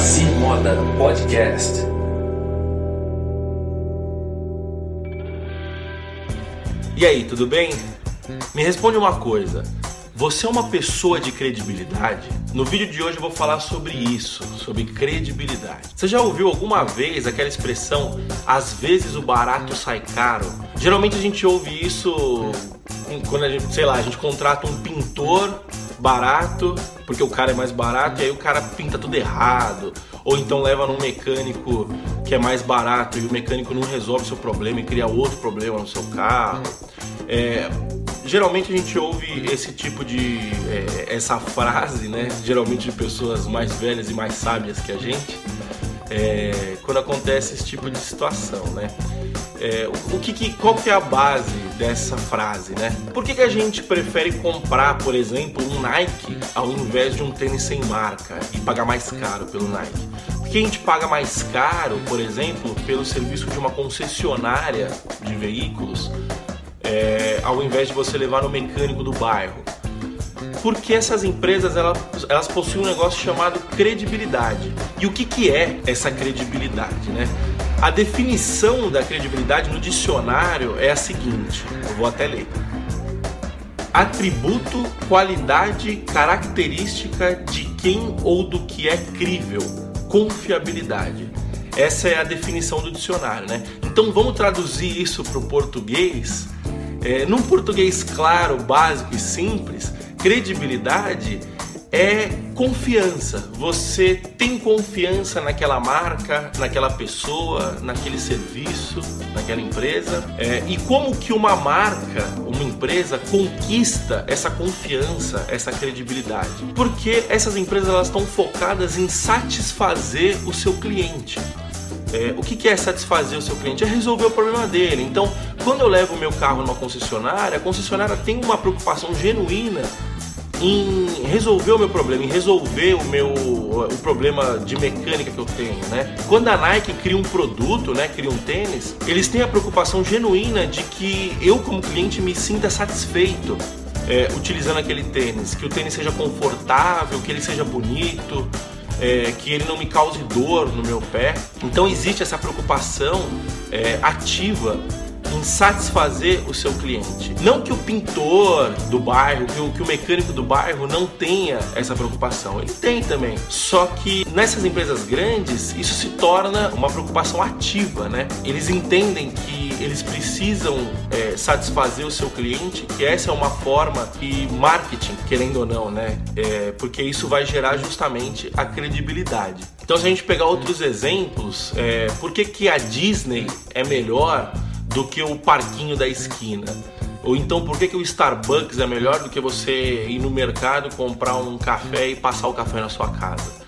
Saci Moda Podcast. E aí, tudo bem? Me responde uma coisa. Você é uma pessoa de credibilidade? No vídeo de hoje eu vou falar sobre isso, sobre credibilidade. Você já ouviu alguma vez aquela expressão às vezes o barato sai caro? Geralmente a gente ouve isso quando a gente, sei lá, a gente contrata um pintor barato, porque o cara é mais barato e aí o cara pinta tudo errado, ou então leva num mecânico que é mais barato e o mecânico não resolve seu problema e cria outro problema no seu carro. É, geralmente a gente ouve esse tipo de é, essa frase, né? Geralmente de pessoas mais velhas e mais sábias que a gente, é, quando acontece esse tipo de situação, né? É, o que, que, qual que é a base dessa frase, né? Por que, que a gente prefere comprar, por exemplo, um Nike ao invés de um tênis sem marca e pagar mais caro pelo Nike? Porque a gente paga mais caro, por exemplo, pelo serviço de uma concessionária de veículos, é, ao invés de você levar no mecânico do bairro. Porque essas empresas elas, elas possuem um negócio chamado credibilidade. E o que, que é essa credibilidade, né? A definição da credibilidade no dicionário é a seguinte: eu vou até ler. Atributo, qualidade, característica de quem ou do que é crível, confiabilidade. Essa é a definição do dicionário, né? Então vamos traduzir isso para o português. É, num português claro, básico e simples, credibilidade é confiança. Você tem confiança naquela marca, naquela pessoa, naquele serviço, naquela empresa. É, e como que uma marca, uma empresa conquista essa confiança, essa credibilidade? Porque essas empresas elas estão focadas em satisfazer o seu cliente. É, o que, que é satisfazer o seu cliente? É resolver o problema dele. Então, quando eu levo o meu carro numa concessionária, a concessionária tem uma preocupação genuína em resolver o meu problema, em resolver o meu o problema de mecânica que eu tenho, né? Quando a Nike cria um produto, né, cria um tênis, eles têm a preocupação genuína de que eu como cliente me sinta satisfeito é, utilizando aquele tênis, que o tênis seja confortável, que ele seja bonito, é, que ele não me cause dor no meu pé. Então existe essa preocupação é, ativa em satisfazer o seu cliente. Não que o pintor do bairro, que o, que o mecânico do bairro não tenha essa preocupação. Ele tem também. Só que nessas empresas grandes, isso se torna uma preocupação ativa, né? Eles entendem que eles precisam é, satisfazer o seu cliente, que essa é uma forma de marketing, querendo ou não, né? É, porque isso vai gerar justamente a credibilidade. Então, se a gente pegar outros exemplos, é, por que, que a Disney é melhor do que o parquinho da esquina? Ou então, por que, que o Starbucks é melhor do que você ir no mercado, comprar um café e passar o café na sua casa?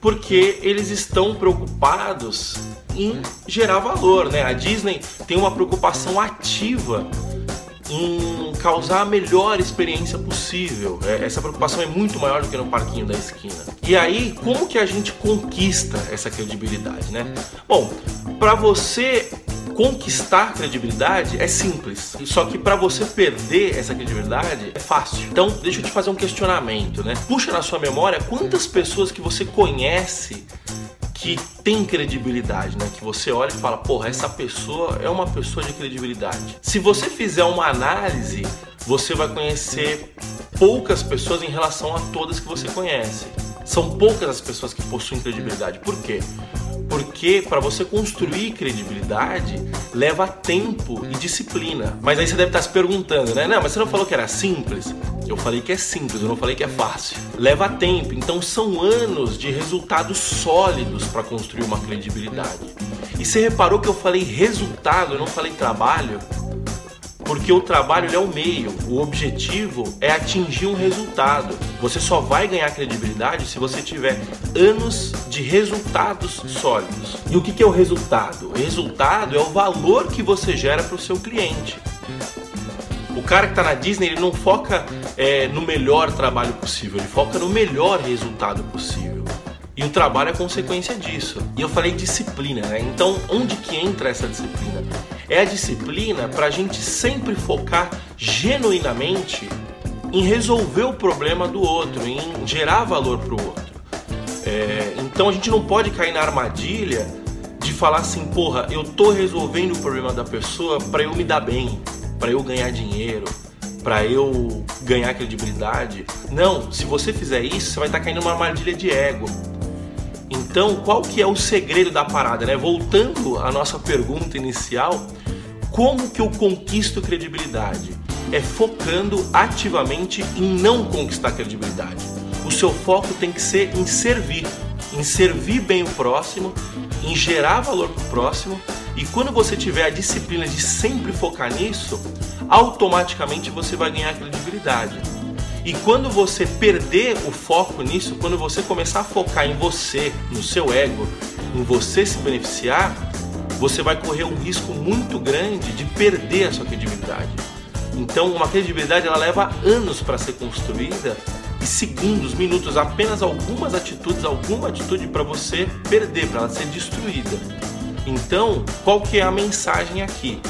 Porque eles estão preocupados em gerar valor, né? A Disney tem uma preocupação ativa em causar a melhor experiência possível. É, essa preocupação é muito maior do que no parquinho da esquina. E aí, como que a gente conquista essa credibilidade, né? Bom, para você conquistar credibilidade é simples. Só que para você perder essa credibilidade é fácil. Então, deixa eu te fazer um questionamento, né? Puxa na sua memória quantas pessoas que você conhece que tem credibilidade, né? Que você olha e fala, porra, essa pessoa é uma pessoa de credibilidade. Se você fizer uma análise, você vai conhecer poucas pessoas em relação a todas que você conhece. São poucas as pessoas que possuem credibilidade. Por quê? Porque para você construir credibilidade leva tempo e disciplina. Mas aí você deve estar se perguntando, né? Não, mas você não falou que era simples? Eu falei que é simples, eu não falei que é fácil. Leva tempo, então são anos de resultados sólidos para construir uma credibilidade. E você reparou que eu falei resultado, eu não falei trabalho? Porque o trabalho é o meio, o objetivo é atingir um resultado. Você só vai ganhar credibilidade se você tiver anos de resultados sólidos. E o que é o resultado? O resultado é o valor que você gera para o seu cliente. O cara que está na Disney ele não foca é, no melhor trabalho possível, ele foca no melhor resultado possível. E o trabalho é consequência disso. E eu falei disciplina, né? Então, onde que entra essa disciplina? É a disciplina para a gente sempre focar genuinamente em resolver o problema do outro, em gerar valor para o outro. É, então a gente não pode cair na armadilha de falar assim, porra, eu tô resolvendo o problema da pessoa para eu me dar bem, para eu ganhar dinheiro, para eu ganhar credibilidade. Não, se você fizer isso, você vai estar tá caindo numa armadilha de ego. Então, qual que é o segredo da parada, né? Voltando à nossa pergunta inicial, como que eu conquisto credibilidade? É focando ativamente em não conquistar credibilidade. O seu foco tem que ser em servir, em servir bem o próximo, em gerar valor para o próximo. E quando você tiver a disciplina de sempre focar nisso, automaticamente você vai ganhar credibilidade. E quando você perder o foco nisso, quando você começar a focar em você, no seu ego, em você se beneficiar, você vai correr um risco muito grande de perder a sua credibilidade. Então, uma credibilidade ela leva anos para ser construída e segundos, minutos, apenas algumas atitudes, alguma atitude para você perder, para ela ser destruída. Então, qual que é a mensagem aqui?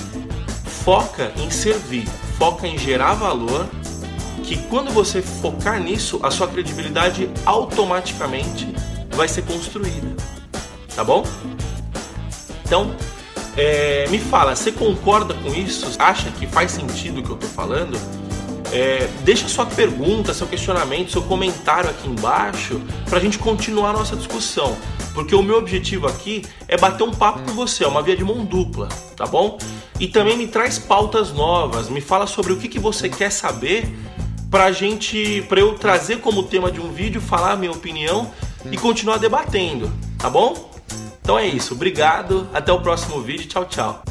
Foca em servir, foca em gerar valor que quando você focar nisso, a sua credibilidade automaticamente vai ser construída. Tá bom? Então, é, me fala, você concorda com isso? Acha que faz sentido o que eu estou falando? É, deixa sua pergunta, seu questionamento, seu comentário aqui embaixo para a gente continuar a nossa discussão. Porque o meu objetivo aqui é bater um papo com você, é uma via de mão dupla, tá bom? E também me traz pautas novas, me fala sobre o que, que você quer saber pra gente, pra eu trazer como tema de um vídeo, falar a minha opinião e continuar debatendo, tá bom? Então é isso, obrigado, até o próximo vídeo, tchau, tchau.